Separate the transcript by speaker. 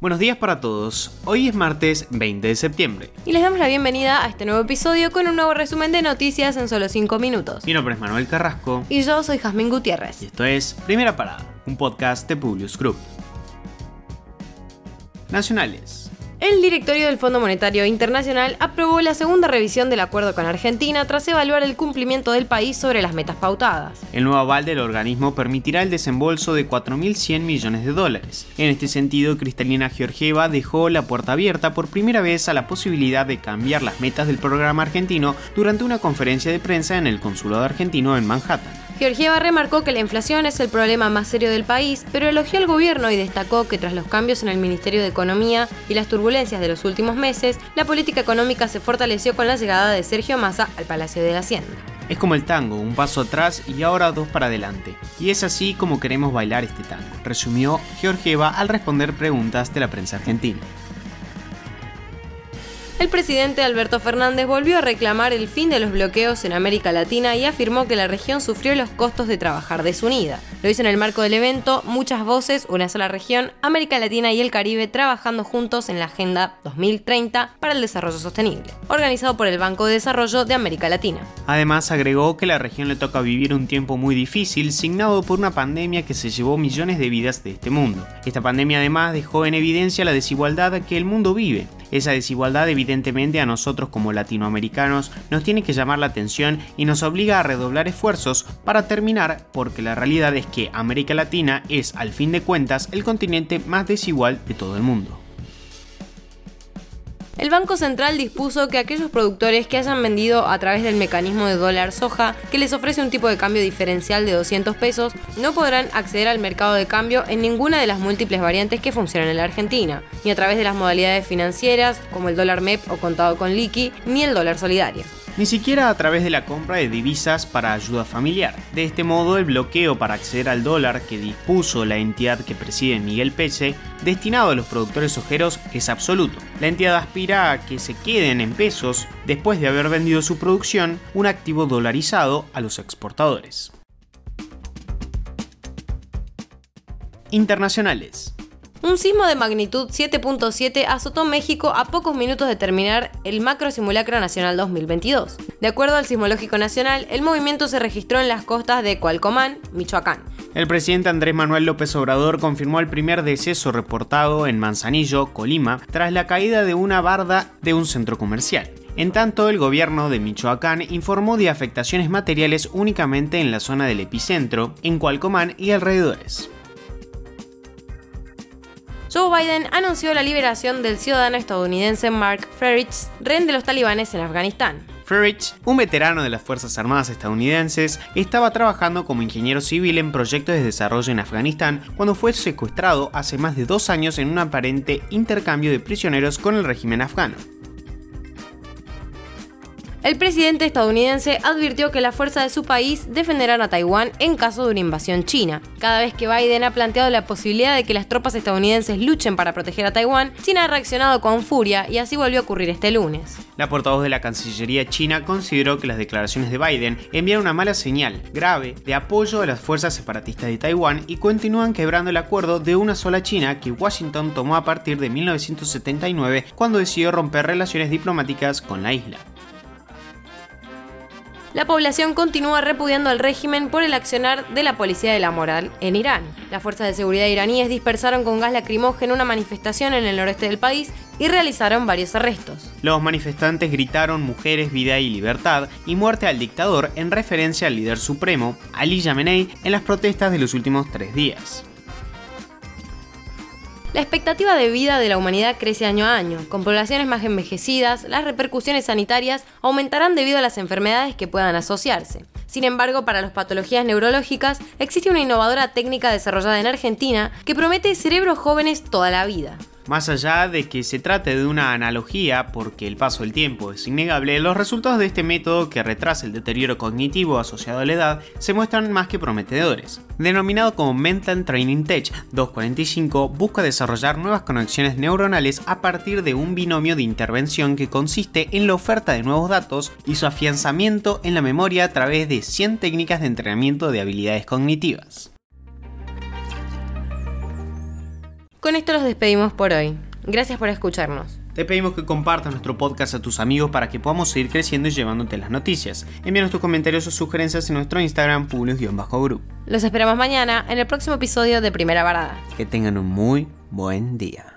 Speaker 1: Buenos días para todos. Hoy es martes 20 de septiembre.
Speaker 2: Y les damos la bienvenida a este nuevo episodio con un nuevo resumen de noticias en solo 5 minutos.
Speaker 1: Mi nombre es Manuel Carrasco.
Speaker 2: Y yo soy Jazmín Gutiérrez.
Speaker 1: Y esto es Primera Parada, un podcast de Publius Group. Nacionales.
Speaker 2: El directorio del Fondo Monetario Internacional aprobó la segunda revisión del acuerdo con Argentina tras evaluar el cumplimiento del país sobre las metas pautadas.
Speaker 1: El nuevo aval del organismo permitirá el desembolso de 4.100 millones de dólares. En este sentido, Cristalina Georgieva dejó la puerta abierta por primera vez a la posibilidad de cambiar las metas del programa argentino durante una conferencia de prensa en el Consulado argentino en Manhattan.
Speaker 2: Georgieva remarcó que la inflación es el problema más serio del país, pero elogió al gobierno y destacó que tras los cambios en el Ministerio de Economía y las turbulencias de los últimos meses, la política económica se fortaleció con la llegada de Sergio Massa al Palacio de la Hacienda.
Speaker 1: Es como el tango, un paso atrás y ahora dos para adelante. Y es así como queremos bailar este tango, resumió Georgieva al responder preguntas de la prensa argentina
Speaker 2: el presidente Alberto Fernández volvió a reclamar el fin de los bloqueos en América Latina y afirmó que la región sufrió los costos de trabajar desunida. Lo hizo en el marco del evento Muchas Voces, una sola región, América Latina y el Caribe trabajando juntos en la Agenda 2030 para el Desarrollo Sostenible, organizado por el Banco de Desarrollo de América Latina.
Speaker 1: Además agregó que la región le toca vivir un tiempo muy difícil, signado por una pandemia que se llevó millones de vidas de este mundo. Esta pandemia además dejó en evidencia la desigualdad que el mundo vive esa desigualdad evidentemente a nosotros como latinoamericanos nos tiene que llamar la atención y nos obliga a redoblar esfuerzos para terminar porque la realidad es que América Latina es al fin de cuentas el continente más desigual de todo el mundo
Speaker 2: el Banco Central dispuso que aquellos productores que hayan vendido a través del mecanismo de dólar soja, que les ofrece un tipo de cambio diferencial de 200 pesos, no podrán acceder al mercado de cambio en ninguna de las múltiples variantes que funcionan en la Argentina, ni a través de las modalidades financieras como el dólar MEP o contado con liqui, ni el dólar solidario
Speaker 1: ni siquiera a través de la compra de divisas para ayuda familiar. De este modo, el bloqueo para acceder al dólar que dispuso la entidad que preside Miguel Pese, destinado a los productores ojeros, es absoluto. La entidad aspira a que se queden en pesos después de haber vendido su producción, un activo dolarizado, a los exportadores. Internacionales.
Speaker 2: Un sismo de magnitud 7.7 azotó México a pocos minutos de terminar el Macro Simulacro Nacional 2022. De acuerdo al Sismológico Nacional, el movimiento se registró en las costas de Cualcomán, Michoacán.
Speaker 1: El presidente Andrés Manuel López Obrador confirmó el primer deceso reportado en Manzanillo, Colima, tras la caída de una barda de un centro comercial. En tanto, el gobierno de Michoacán informó de afectaciones materiales únicamente en la zona del epicentro, en Cualcomán y alrededores.
Speaker 2: Joe Biden anunció la liberación del ciudadano estadounidense Mark Frerich, rehén de los talibanes en Afganistán.
Speaker 1: Frerich, un veterano de las Fuerzas Armadas estadounidenses, estaba trabajando como ingeniero civil en proyectos de desarrollo en Afganistán cuando fue secuestrado hace más de dos años en un aparente intercambio de prisioneros con el régimen afgano.
Speaker 2: El presidente estadounidense advirtió que la fuerza de su país defenderán a Taiwán en caso de una invasión china. Cada vez que Biden ha planteado la posibilidad de que las tropas estadounidenses luchen para proteger a Taiwán, China ha reaccionado con furia y así volvió a ocurrir este lunes.
Speaker 1: La portavoz de la Cancillería china consideró que las declaraciones de Biden envían una mala señal grave de apoyo a las fuerzas separatistas de Taiwán y continúan quebrando el acuerdo de una sola China que Washington tomó a partir de 1979 cuando decidió romper relaciones diplomáticas con la isla.
Speaker 2: La población continúa repudiando al régimen por el accionar de la policía de la moral en Irán. Las fuerzas de seguridad iraníes dispersaron con gas lacrimógeno una manifestación en el noreste del país y realizaron varios arrestos.
Speaker 1: Los manifestantes gritaron mujeres, vida y libertad y muerte al dictador en referencia al líder supremo, Ali Yamenei, en las protestas de los últimos tres días.
Speaker 2: La expectativa de vida de la humanidad crece año a año. Con poblaciones más envejecidas, las repercusiones sanitarias aumentarán debido a las enfermedades que puedan asociarse. Sin embargo, para las patologías neurológicas existe una innovadora técnica desarrollada en Argentina que promete cerebros jóvenes toda la vida.
Speaker 1: Más allá de que se trate de una analogía, porque el paso del tiempo es innegable, los resultados de este método que retrasa el deterioro cognitivo asociado a la edad se muestran más que prometedores. Denominado como Mental Training Tech 245, busca desarrollar nuevas conexiones neuronales a partir de un binomio de intervención que consiste en la oferta de nuevos datos y su afianzamiento en la memoria a través de 100 técnicas de entrenamiento de habilidades cognitivas.
Speaker 2: Con esto los despedimos por hoy. Gracias por escucharnos.
Speaker 1: Te pedimos que compartas nuestro podcast a tus amigos para que podamos seguir creciendo y llevándote las noticias. Envíanos tus comentarios o sugerencias en nuestro Instagram, publius-group.
Speaker 2: Los esperamos mañana en el próximo episodio de Primera Varada.
Speaker 1: Que tengan un muy buen día.